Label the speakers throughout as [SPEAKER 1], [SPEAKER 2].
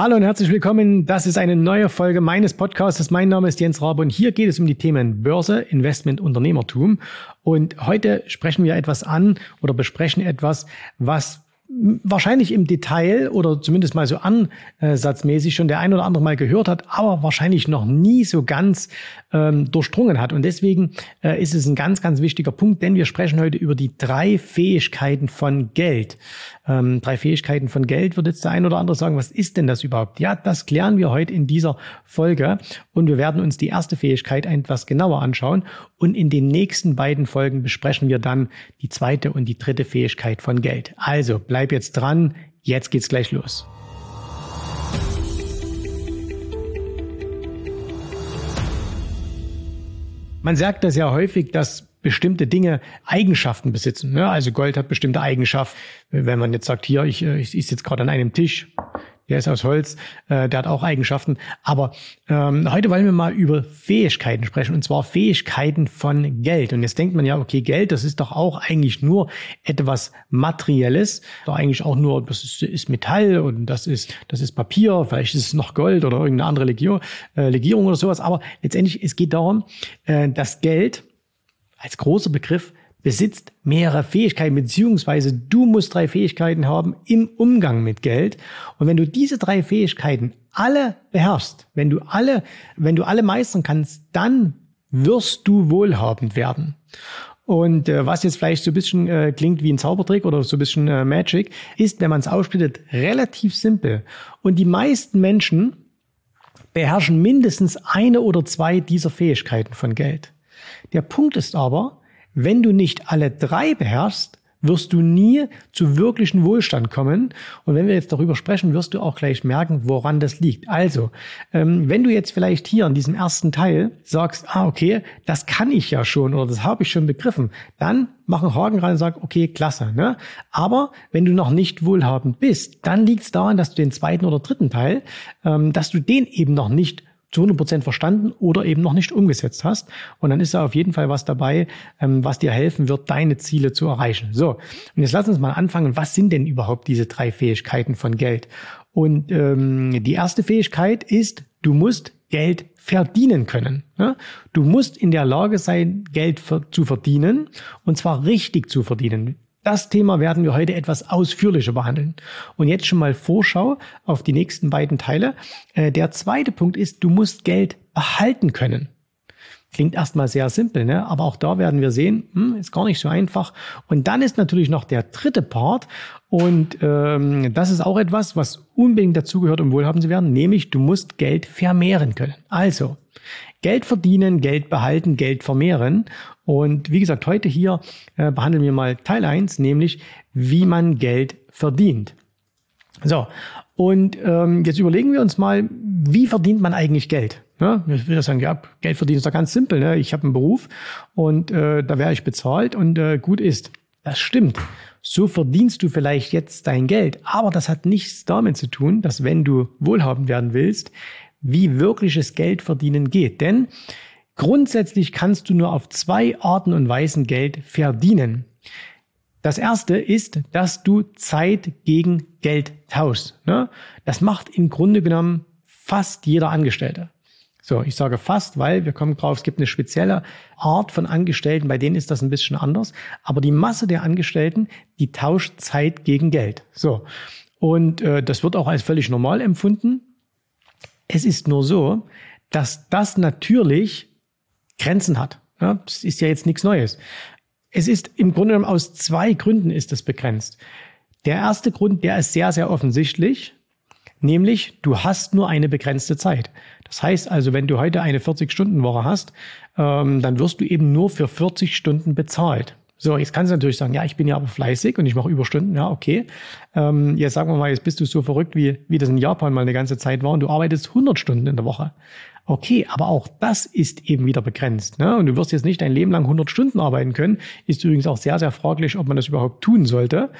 [SPEAKER 1] Hallo und herzlich willkommen. Das ist eine neue Folge meines Podcasts. Mein Name ist Jens Rabe und hier geht es um die Themen Börse, Investment, Unternehmertum. Und heute sprechen wir etwas an oder besprechen etwas, was wahrscheinlich im Detail oder zumindest mal so ansatzmäßig schon der ein oder andere mal gehört hat, aber wahrscheinlich noch nie so ganz ähm, durchdrungen hat. Und deswegen äh, ist es ein ganz, ganz wichtiger Punkt, denn wir sprechen heute über die drei Fähigkeiten von Geld. Ähm, drei Fähigkeiten von Geld wird jetzt der ein oder andere sagen, was ist denn das überhaupt? Ja, das klären wir heute in dieser Folge und wir werden uns die erste Fähigkeit etwas genauer anschauen und in den nächsten beiden Folgen besprechen wir dann die zweite und die dritte Fähigkeit von Geld. Also bleib jetzt dran, jetzt geht's gleich los. Man sagt das ja häufig, dass bestimmte Dinge Eigenschaften besitzen. Ja, also Gold hat bestimmte Eigenschaften. Wenn man jetzt sagt, hier, ich, äh, ich sitze gerade an einem Tisch, der ist aus Holz, äh, der hat auch Eigenschaften. Aber ähm, heute wollen wir mal über Fähigkeiten sprechen, und zwar Fähigkeiten von Geld. Und jetzt denkt man ja, okay, Geld, das ist doch auch eigentlich nur etwas Materielles, doch eigentlich auch nur, das ist, ist Metall und das ist, das ist Papier, vielleicht ist es noch Gold oder irgendeine andere Legierung, äh, Legierung oder sowas. Aber letztendlich, es geht darum, äh, dass Geld als großer Begriff besitzt mehrere Fähigkeiten, beziehungsweise du musst drei Fähigkeiten haben im Umgang mit Geld. Und wenn du diese drei Fähigkeiten alle beherrschst, wenn du alle, wenn du alle meistern kannst, dann wirst du wohlhabend werden. Und äh, was jetzt vielleicht so ein bisschen äh, klingt wie ein Zaubertrick oder so ein bisschen äh, Magic, ist, wenn man es aufsplittet, relativ simpel. Und die meisten Menschen beherrschen mindestens eine oder zwei dieser Fähigkeiten von Geld. Der Punkt ist aber, wenn du nicht alle drei beherrschst, wirst du nie zu wirklichen Wohlstand kommen. Und wenn wir jetzt darüber sprechen, wirst du auch gleich merken, woran das liegt. Also, ähm, wenn du jetzt vielleicht hier in diesem ersten Teil sagst, ah, okay, das kann ich ja schon oder das habe ich schon begriffen, dann mach einen Haken rein und sag, okay, klasse. Ne? Aber wenn du noch nicht wohlhabend bist, dann liegt es daran, dass du den zweiten oder dritten Teil, ähm, dass du den eben noch nicht zu 100 Prozent verstanden oder eben noch nicht umgesetzt hast. Und dann ist da auf jeden Fall was dabei, ähm, was dir helfen wird, deine Ziele zu erreichen. So, und jetzt lass uns mal anfangen. Was sind denn überhaupt diese drei Fähigkeiten von Geld? Und ähm, die erste Fähigkeit ist, du musst Geld verdienen können. Ne? Du musst in der Lage sein, Geld zu verdienen und zwar richtig zu verdienen. Das Thema werden wir heute etwas ausführlicher behandeln. Und jetzt schon mal Vorschau auf die nächsten beiden Teile. Äh, der zweite Punkt ist, du musst Geld behalten können. Klingt erstmal sehr simpel, ne? aber auch da werden wir sehen, hm, ist gar nicht so einfach. Und dann ist natürlich noch der dritte Part und ähm, das ist auch etwas, was unbedingt dazugehört, um wohlhabend zu werden, nämlich du musst Geld vermehren können. Also Geld verdienen, Geld behalten, Geld vermehren. Und wie gesagt, heute hier äh, behandeln wir mal Teil eins, nämlich wie man Geld verdient. So, und ähm, jetzt überlegen wir uns mal, wie verdient man eigentlich Geld? Ja, ich will ja sagen, ja, Geld verdienen ist doch ganz simpel. Ne? Ich habe einen Beruf und äh, da werde ich bezahlt und äh, gut ist. Das stimmt. So verdienst du vielleicht jetzt dein Geld. Aber das hat nichts damit zu tun, dass wenn du wohlhabend werden willst, wie wirkliches Geld verdienen geht. Denn grundsätzlich kannst du nur auf zwei Arten und Weisen Geld verdienen. Das erste ist, dass du Zeit gegen Geld tauschst. Ne? Das macht im Grunde genommen fast jeder Angestellte. So, ich sage fast, weil wir kommen drauf, es gibt eine spezielle Art von Angestellten, bei denen ist das ein bisschen anders. Aber die Masse der Angestellten, die tauscht Zeit gegen Geld. So. Und äh, das wird auch als völlig normal empfunden. Es ist nur so, dass das natürlich Grenzen hat. Ja, das ist ja jetzt nichts Neues. Es ist im Grunde genommen aus zwei Gründen ist es begrenzt. Der erste Grund, der ist sehr, sehr offensichtlich, nämlich du hast nur eine begrenzte Zeit. Das heißt also, wenn du heute eine 40-Stunden-Woche hast, ähm, dann wirst du eben nur für 40 Stunden bezahlt. So, jetzt kannst du natürlich sagen, ja, ich bin ja aber fleißig und ich mache Überstunden, ja, okay. Ähm, jetzt sagen wir mal, jetzt bist du so verrückt, wie, wie das in Japan mal eine ganze Zeit war und du arbeitest 100 Stunden in der Woche. Okay, aber auch das ist eben wieder begrenzt. Ne? Und du wirst jetzt nicht dein Leben lang 100 Stunden arbeiten können. Ist übrigens auch sehr, sehr fraglich, ob man das überhaupt tun sollte.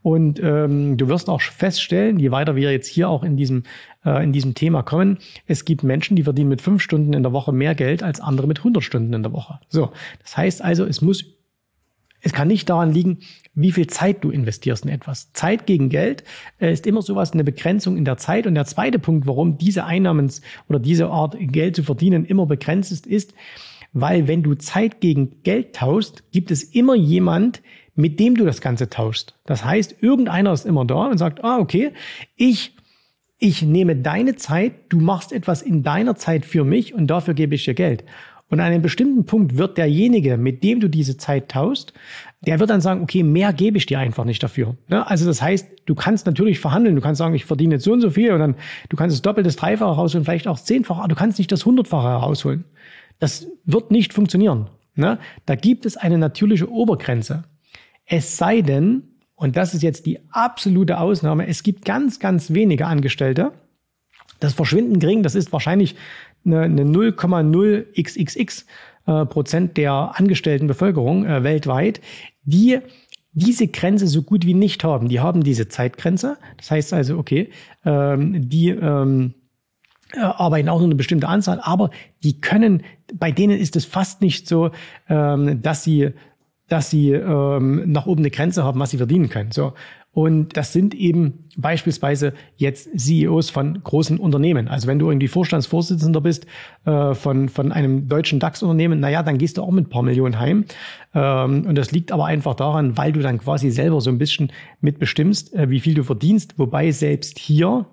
[SPEAKER 1] Und ähm, du wirst auch feststellen, je weiter wir jetzt hier auch in diesem, äh, in diesem Thema kommen, es gibt Menschen, die verdienen mit fünf Stunden in der Woche mehr Geld als andere mit 100 Stunden in der Woche. So, das heißt also, es muss Es kann nicht daran liegen, wie viel Zeit du investierst in etwas. Zeit gegen Geld äh, ist immer sowas, eine Begrenzung in der Zeit. Und der zweite Punkt, warum diese Einnahmens- oder diese Art Geld zu verdienen immer begrenzt ist, ist, weil wenn du Zeit gegen Geld tauschst, gibt es immer jemand, mit dem du das Ganze tauschst. Das heißt, irgendeiner ist immer da und sagt, ah, okay, ich, ich nehme deine Zeit, du machst etwas in deiner Zeit für mich und dafür gebe ich dir Geld. Und an einem bestimmten Punkt wird derjenige, mit dem du diese Zeit taust, der wird dann sagen, okay, mehr gebe ich dir einfach nicht dafür. Ne? Also das heißt, du kannst natürlich verhandeln, du kannst sagen, ich verdiene jetzt so und so viel und dann, du kannst das Doppelte, das Dreifache rausholen, vielleicht auch Zehnfache, aber du kannst nicht das Hundertfache herausholen. Das wird nicht funktionieren. Ne? Da gibt es eine natürliche Obergrenze. Es sei denn, und das ist jetzt die absolute Ausnahme, es gibt ganz, ganz wenige Angestellte, das Verschwinden gering, das ist wahrscheinlich eine, eine 0,0xxx äh, Prozent der angestellten Bevölkerung äh, weltweit, die diese Grenze so gut wie nicht haben. Die haben diese Zeitgrenze. Das heißt also, okay, ähm, die ähm, äh, arbeiten auch nur eine bestimmte Anzahl, aber die können, bei denen ist es fast nicht so, ähm, dass sie dass sie ähm, nach oben eine Grenze haben, was sie verdienen können. So. Und das sind eben beispielsweise jetzt CEOs von großen Unternehmen. Also wenn du irgendwie Vorstandsvorsitzender bist äh, von, von einem deutschen DAX-Unternehmen, naja, dann gehst du auch mit ein paar Millionen heim. Ähm, und das liegt aber einfach daran, weil du dann quasi selber so ein bisschen mitbestimmst, äh, wie viel du verdienst. Wobei selbst hier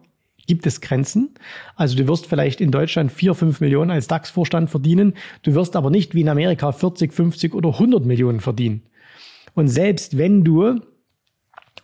[SPEAKER 1] gibt es Grenzen. Also du wirst vielleicht in Deutschland vier, fünf Millionen als DAX-Vorstand verdienen. Du wirst aber nicht wie in Amerika 40, 50 oder 100 Millionen verdienen. Und selbst wenn du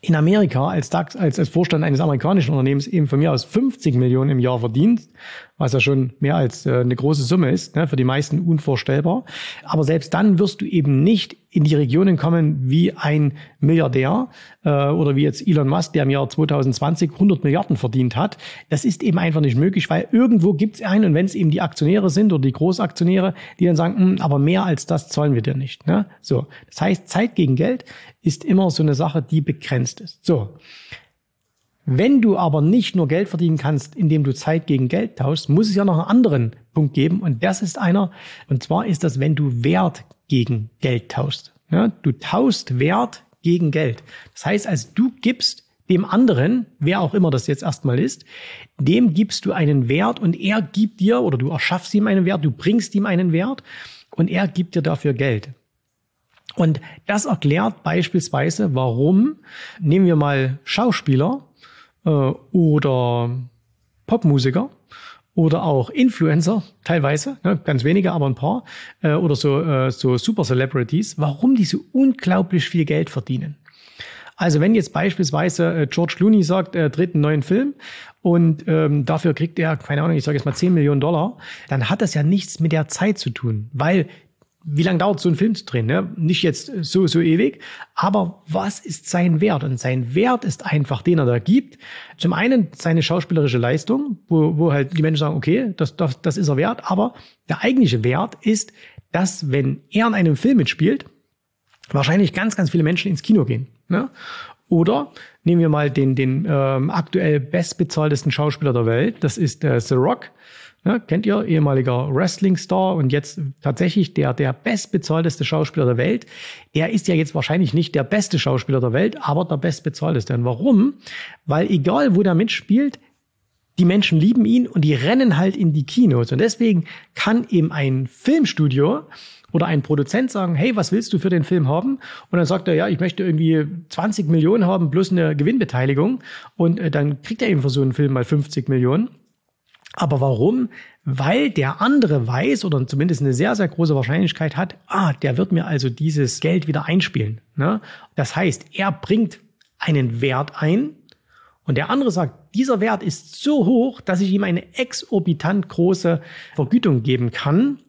[SPEAKER 1] in Amerika als DAX, als, als Vorstand eines amerikanischen Unternehmens eben von mir aus 50 Millionen im Jahr verdienst, was ja schon mehr als äh, eine große Summe ist, ne, für die meisten unvorstellbar. Aber selbst dann wirst du eben nicht in die Regionen kommen wie ein Milliardär äh, oder wie jetzt Elon Musk, der im Jahr 2020 100 Milliarden verdient hat. Das ist eben einfach nicht möglich, weil irgendwo gibt es einen und wenn es eben die Aktionäre sind oder die Großaktionäre, die dann sagen, hm, aber mehr als das zahlen wir dir nicht. Ne? So, das heißt, Zeit gegen Geld ist immer so eine Sache, die begrenzt ist. So. Wenn du aber nicht nur Geld verdienen kannst, indem du Zeit gegen Geld tauschst, muss es ja noch einen anderen Punkt geben. Und das ist einer. Und zwar ist das, wenn du Wert gegen Geld tauschst. Ja, du tauschst Wert gegen Geld. Das heißt, als du gibst dem anderen, wer auch immer das jetzt erstmal ist, dem gibst du einen Wert und er gibt dir oder du erschaffst ihm einen Wert, du bringst ihm einen Wert und er gibt dir dafür Geld. Und das erklärt beispielsweise, warum, nehmen wir mal Schauspieler, äh, oder Popmusiker oder auch Influencer, teilweise, ne, ganz wenige, aber ein paar, äh, oder so, äh, so Super Celebrities, warum die so unglaublich viel Geld verdienen. Also wenn jetzt beispielsweise äh, George Clooney sagt, er dreht einen neuen Film und ähm, dafür kriegt er, keine Ahnung, ich sage jetzt mal 10 Millionen Dollar, dann hat das ja nichts mit der Zeit zu tun, weil wie lange dauert so ein Film zu drehen? Ne? Nicht jetzt so, so ewig, aber was ist sein Wert? Und sein Wert ist einfach, den er da gibt. Zum einen seine schauspielerische Leistung, wo, wo halt die Menschen sagen, okay, das, das, das ist er wert, aber der eigentliche Wert ist, dass wenn er in einem Film mitspielt, wahrscheinlich ganz, ganz viele Menschen ins Kino gehen. Ne? Oder nehmen wir mal den, den ähm, aktuell bestbezahltesten Schauspieler der Welt, das ist äh, The Rock. Ja, kennt ihr, ehemaliger Wrestling-Star und jetzt tatsächlich der, der bestbezahlteste Schauspieler der Welt. Der ist ja jetzt wahrscheinlich nicht der beste Schauspieler der Welt, aber der bestbezahlteste. Und warum? Weil egal, wo der mitspielt, die Menschen lieben ihn und die rennen halt in die Kinos. Und deswegen kann eben ein Filmstudio oder ein Produzent sagen, hey, was willst du für den Film haben? Und dann sagt er, ja, ich möchte irgendwie 20 Millionen haben plus eine Gewinnbeteiligung. Und äh, dann kriegt er eben für so einen Film mal 50 Millionen. Aber warum? Weil der andere weiß oder zumindest eine sehr, sehr große Wahrscheinlichkeit hat, ah, der wird mir also dieses Geld wieder einspielen. Ne? Das heißt, er bringt einen Wert ein und der andere sagt, dieser Wert ist so hoch, dass ich ihm eine exorbitant große Vergütung geben kann.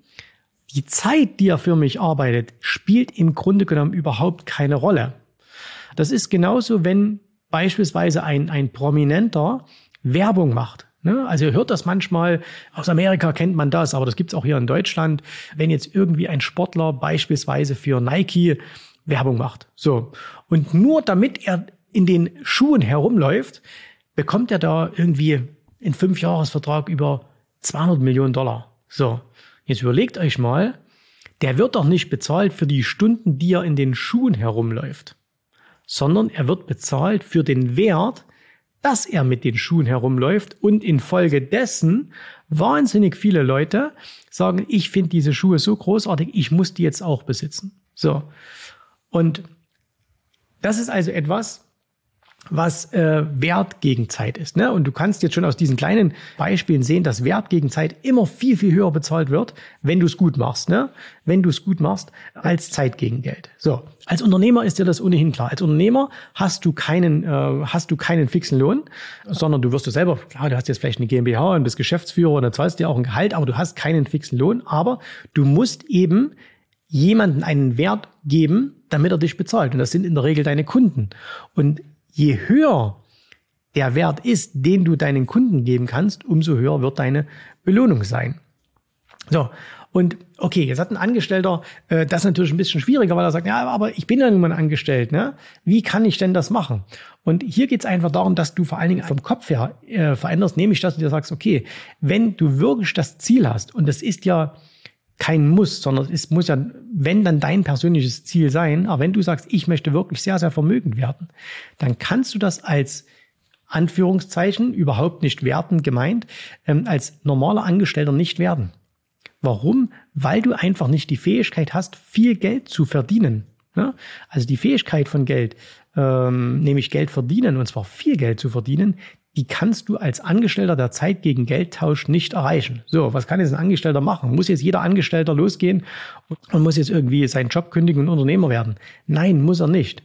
[SPEAKER 1] Die Zeit, die er für mich arbeitet, spielt im Grunde genommen überhaupt keine Rolle. Das ist genauso, wenn beispielsweise ein, ein Prominenter Werbung macht. Ne? Also ihr hört das manchmal, aus Amerika kennt man das, aber das gibt's auch hier in Deutschland, wenn jetzt irgendwie ein Sportler beispielsweise für Nike Werbung macht. So. Und nur damit er in den Schuhen herumläuft, bekommt er da irgendwie einen Fünfjahresvertrag über 200 Millionen Dollar. So. Jetzt überlegt euch mal, der wird doch nicht bezahlt für die Stunden, die er in den Schuhen herumläuft, sondern er wird bezahlt für den Wert, dass er mit den Schuhen herumläuft und infolgedessen wahnsinnig viele Leute sagen, ich finde diese Schuhe so großartig, ich muss die jetzt auch besitzen. So. Und das ist also etwas, was äh, Wert gegen Zeit ist. Ne? Und du kannst jetzt schon aus diesen kleinen Beispielen sehen, dass Wert gegen Zeit immer viel, viel höher bezahlt wird, wenn du es gut machst. Ne? Wenn du es gut machst, als Zeit gegen Geld. So, als Unternehmer ist dir das ohnehin klar. Als Unternehmer hast du keinen, äh, hast du keinen fixen Lohn, sondern du wirst du selber, klar, du hast jetzt vielleicht eine GmbH und bist Geschäftsführer und dann zahlst du dir auch ein Gehalt, aber du hast keinen fixen Lohn. Aber du musst eben jemanden einen Wert geben, damit er dich bezahlt. Und das sind in der Regel deine Kunden. Und je höher der Wert ist, den du deinen Kunden geben kannst, umso höher wird deine Belohnung sein. So, und okay, jetzt hat ein Angestellter äh, das natürlich ein bisschen schwieriger, weil er sagt, ja, aber ich bin ja nun mal angestellt, ne? Wie kann ich denn das machen? Und hier geht es einfach darum, dass du vor allen Dingen vom Kopf her äh, veränderst, nämlich dass du dir sagst, okay, wenn du wirklich das Ziel hast, und das ist ja kein Muss, sondern es muss ja, wenn dann dein persönliches Ziel sein. Aber wenn du sagst, ich möchte wirklich sehr, sehr vermögend werden, dann kannst du das als Anführungszeichen überhaupt nicht werten gemeint, ähm, als normaler Angestellter nicht werden. Warum? Weil du einfach nicht die Fähigkeit hast, viel Geld zu verdienen. Ne? Also die Fähigkeit von Geld, ähm, nämlich Geld verdienen, und zwar viel Geld zu verdienen, die kannst du als Angestellter der Zeit gegen Geldtausch nicht erreichen. So, was kann jetzt ein Angestellter machen? Muss jetzt jeder Angestellter losgehen und muss jetzt irgendwie seinen Job kündigen und Unternehmer werden? Nein, muss er nicht.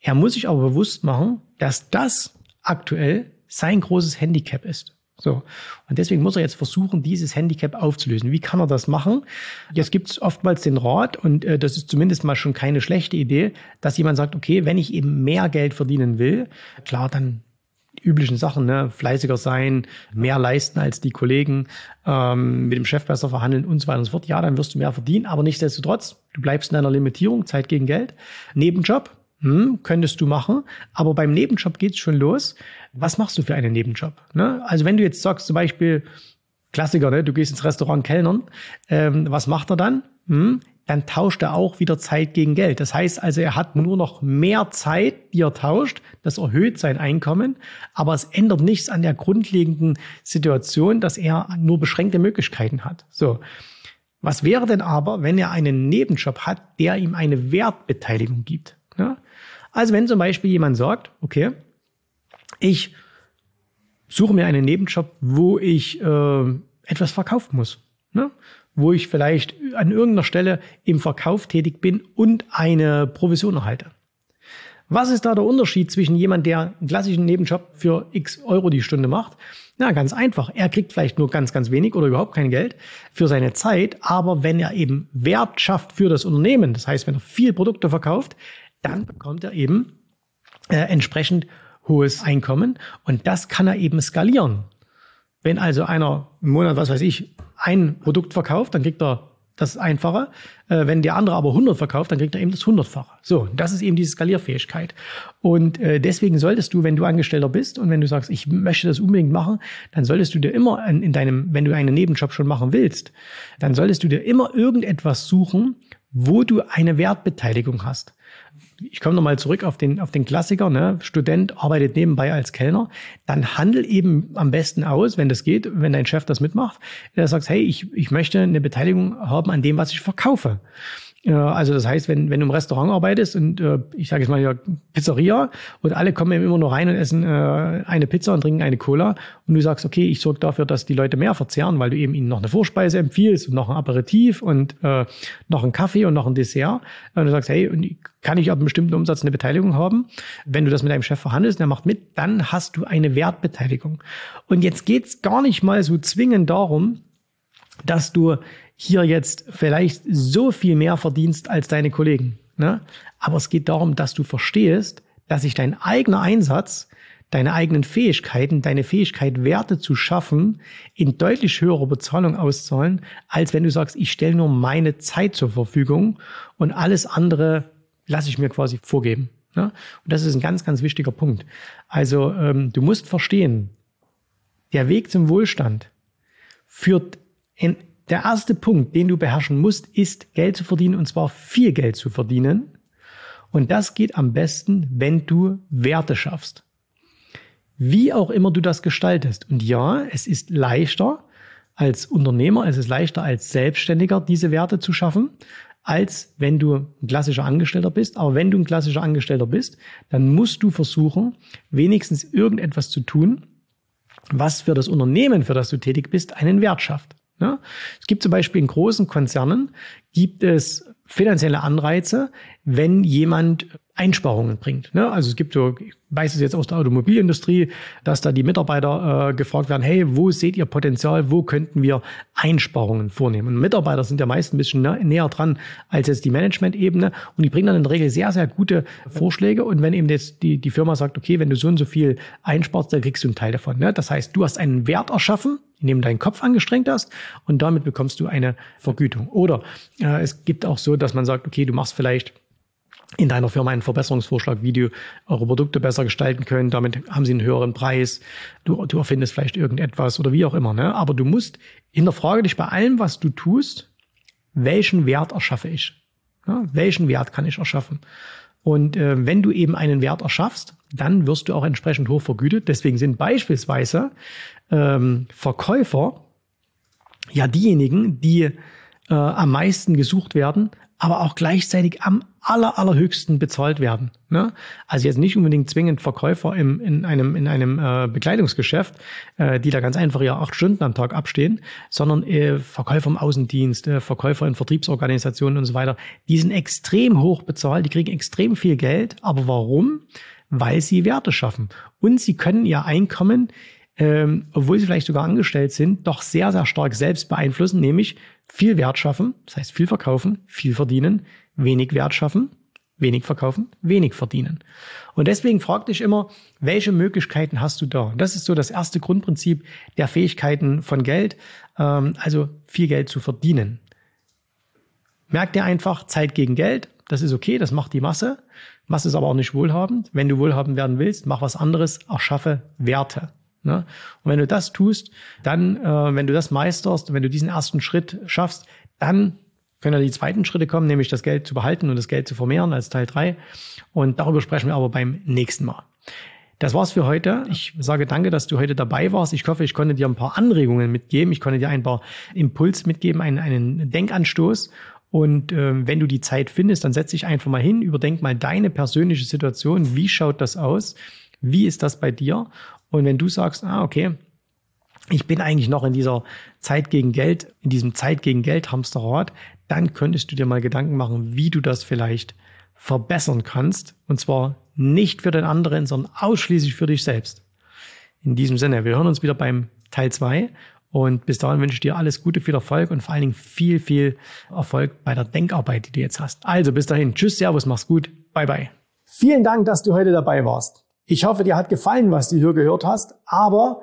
[SPEAKER 1] Er muss sich aber bewusst machen, dass das aktuell sein großes Handicap ist. So. Und deswegen muss er jetzt versuchen, dieses Handicap aufzulösen. Wie kann er das machen? Jetzt gibt es oftmals den Rat, und äh, das ist zumindest mal schon keine schlechte Idee, dass jemand sagt, okay, wenn ich eben mehr Geld verdienen will, klar, dann üblichen Sachen, ne? fleißiger sein, mehr leisten als die Kollegen, ähm, mit dem Chef besser verhandeln und so weiter und so fort. Ja, dann wirst du mehr verdienen, aber nichtsdestotrotz, du bleibst in deiner Limitierung, Zeit gegen Geld. Nebenjob, hm, könntest du machen, aber beim Nebenjob geht's schon los. Was machst du für einen Nebenjob? Ne? Also wenn du jetzt sagst, zum Beispiel, Klassiker, ne? du gehst ins Restaurant Kellnern, ähm, was macht er dann? Hm, dann tauscht er auch wieder Zeit gegen Geld. Das heißt also, er hat nur noch mehr Zeit, die er tauscht. Das erhöht sein Einkommen, aber es ändert nichts an der grundlegenden Situation, dass er nur beschränkte Möglichkeiten hat. So. Was wäre denn aber, wenn er einen Nebenjob hat, der ihm eine Wertbeteiligung gibt? Ja? Also wenn zum Beispiel jemand sagt, okay, ich suche mir einen Nebenjob, wo ich äh, etwas verkaufen muss. Ne? wo ich vielleicht an irgendeiner Stelle im Verkauf tätig bin und eine Provision erhalte. Was ist da der Unterschied zwischen jemand, der einen klassischen Nebenjob für x Euro die Stunde macht? Na, ganz einfach. Er kriegt vielleicht nur ganz, ganz wenig oder überhaupt kein Geld für seine Zeit. Aber wenn er eben Wert schafft für das Unternehmen, das heißt, wenn er viel Produkte verkauft, dann bekommt er eben äh, entsprechend hohes Einkommen und das kann er eben skalieren. Wenn also einer im Monat, was weiß ich, ein Produkt verkauft, dann kriegt er das Einfache. Äh, wenn der andere aber 100 verkauft, dann kriegt er eben das Hundertfache. So, das ist eben diese Skalierfähigkeit. Und äh, deswegen solltest du, wenn du Angestellter bist und wenn du sagst, ich möchte das unbedingt machen, dann solltest du dir immer in, in deinem, wenn du einen Nebenjob schon machen willst, dann solltest du dir immer irgendetwas suchen, wo du eine Wertbeteiligung hast ich komme nochmal zurück auf den, auf den Klassiker, ne? Student arbeitet nebenbei als Kellner, dann handel eben am besten aus, wenn das geht, wenn dein Chef das mitmacht, der sagt, hey, ich, ich möchte eine Beteiligung haben an dem, was ich verkaufe. Also das heißt, wenn, wenn du im Restaurant arbeitest und äh, ich sage jetzt mal ja Pizzeria und alle kommen immer nur rein und essen äh, eine Pizza und trinken eine Cola und du sagst, okay, ich sorge dafür, dass die Leute mehr verzehren, weil du eben ihnen noch eine Vorspeise empfiehlst und noch ein Aperitif und äh, noch ein Kaffee und noch ein Dessert und du sagst, hey, kann ich ab einem bestimmten Umsatz eine Beteiligung haben? Wenn du das mit deinem Chef verhandelst, der macht mit, dann hast du eine Wertbeteiligung. Und jetzt geht's gar nicht mal so zwingend darum, dass du hier jetzt vielleicht so viel mehr verdienst als deine Kollegen. Ne? Aber es geht darum, dass du verstehst, dass sich dein eigener Einsatz, deine eigenen Fähigkeiten, deine Fähigkeit, Werte zu schaffen, in deutlich höherer Bezahlung auszahlen, als wenn du sagst, ich stelle nur meine Zeit zur Verfügung und alles andere lasse ich mir quasi vorgeben. Ne? Und das ist ein ganz, ganz wichtiger Punkt. Also ähm, du musst verstehen, der Weg zum Wohlstand führt in der erste Punkt, den du beherrschen musst, ist Geld zu verdienen und zwar viel Geld zu verdienen. Und das geht am besten, wenn du Werte schaffst. Wie auch immer du das gestaltest. Und ja, es ist leichter als Unternehmer, es ist leichter als Selbstständiger, diese Werte zu schaffen, als wenn du ein klassischer Angestellter bist. Aber wenn du ein klassischer Angestellter bist, dann musst du versuchen, wenigstens irgendetwas zu tun, was für das Unternehmen, für das du tätig bist, einen Wert schafft. Ja? Es gibt zum Beispiel in großen Konzernen, gibt es finanzielle Anreize, wenn jemand Einsparungen bringt. Ne? Also es gibt so, ich weiß es jetzt aus der Automobilindustrie, dass da die Mitarbeiter äh, gefragt werden, hey, wo seht ihr Potenzial, wo könnten wir Einsparungen vornehmen? Und Mitarbeiter sind ja meist ein bisschen näher dran als jetzt die Management-Ebene und die bringen dann in der Regel sehr, sehr gute Vorschläge. Und wenn eben jetzt die, die Firma sagt, okay, wenn du so und so viel einsparst, dann kriegst du einen Teil davon. Ne? Das heißt, du hast einen Wert erschaffen, indem du deinen Kopf angestrengt hast und damit bekommst du eine Vergütung. Oder äh, es gibt auch so, dass man sagt, okay, du machst vielleicht in deiner Firma einen Verbesserungsvorschlag, wie du eure Produkte besser gestalten können. Damit haben sie einen höheren Preis. Du, du erfindest vielleicht irgendetwas oder wie auch immer. Ne? Aber du musst hinterfrage dich bei allem, was du tust, welchen Wert erschaffe ich? Ja, welchen Wert kann ich erschaffen? Und äh, wenn du eben einen Wert erschaffst, dann wirst du auch entsprechend hoch vergütet. Deswegen sind beispielsweise ähm, Verkäufer ja diejenigen, die äh, am meisten gesucht werden, aber auch gleichzeitig am aller, allerhöchsten bezahlt werden. Ne? Also jetzt nicht unbedingt zwingend Verkäufer im, in einem, in einem äh, Bekleidungsgeschäft, äh, die da ganz einfach ja acht Stunden am Tag abstehen, sondern äh, Verkäufer im Außendienst, äh, Verkäufer in Vertriebsorganisationen und so weiter. Die sind extrem hoch bezahlt, die kriegen extrem viel Geld. Aber warum? Weil sie Werte schaffen. Und sie können ihr Einkommen ähm, obwohl sie vielleicht sogar angestellt sind, doch sehr, sehr stark selbst beeinflussen, nämlich viel Wert schaffen, das heißt viel verkaufen, viel verdienen, wenig Wert schaffen, wenig verkaufen, wenig verdienen. Und deswegen frag dich immer, welche Möglichkeiten hast du da? Das ist so das erste Grundprinzip der Fähigkeiten von Geld, ähm, also viel Geld zu verdienen. Merk dir einfach Zeit gegen Geld. Das ist okay, das macht die Masse. Masse ist aber auch nicht wohlhabend. Wenn du wohlhabend werden willst, mach was anderes, erschaffe Werte. Ne? Und wenn du das tust, dann, äh, wenn du das meisterst, wenn du diesen ersten Schritt schaffst, dann können ja die zweiten Schritte kommen, nämlich das Geld zu behalten und das Geld zu vermehren als Teil drei. Und darüber sprechen wir aber beim nächsten Mal. Das war's für heute. Ich sage danke, dass du heute dabei warst. Ich hoffe, ich konnte dir ein paar Anregungen mitgeben. Ich konnte dir ein paar Impuls mitgeben, einen, einen Denkanstoß. Und äh, wenn du die Zeit findest, dann setz dich einfach mal hin, überdenk mal deine persönliche Situation. Wie schaut das aus? Wie ist das bei dir? Und wenn du sagst, ah, okay, ich bin eigentlich noch in dieser Zeit gegen Geld, in diesem Zeit gegen Geld Hamsterrad, dann könntest du dir mal Gedanken machen, wie du das vielleicht verbessern kannst. Und zwar nicht für den anderen, sondern ausschließlich für dich selbst. In diesem Sinne, wir hören uns wieder beim Teil 2. Und bis dahin wünsche ich dir alles Gute, viel Erfolg und vor allen Dingen viel, viel Erfolg bei der Denkarbeit, die du jetzt hast. Also bis dahin. Tschüss, Servus, mach's gut. Bye, bye. Vielen Dank, dass du heute dabei warst. Ich hoffe, dir hat gefallen, was du hier gehört hast, aber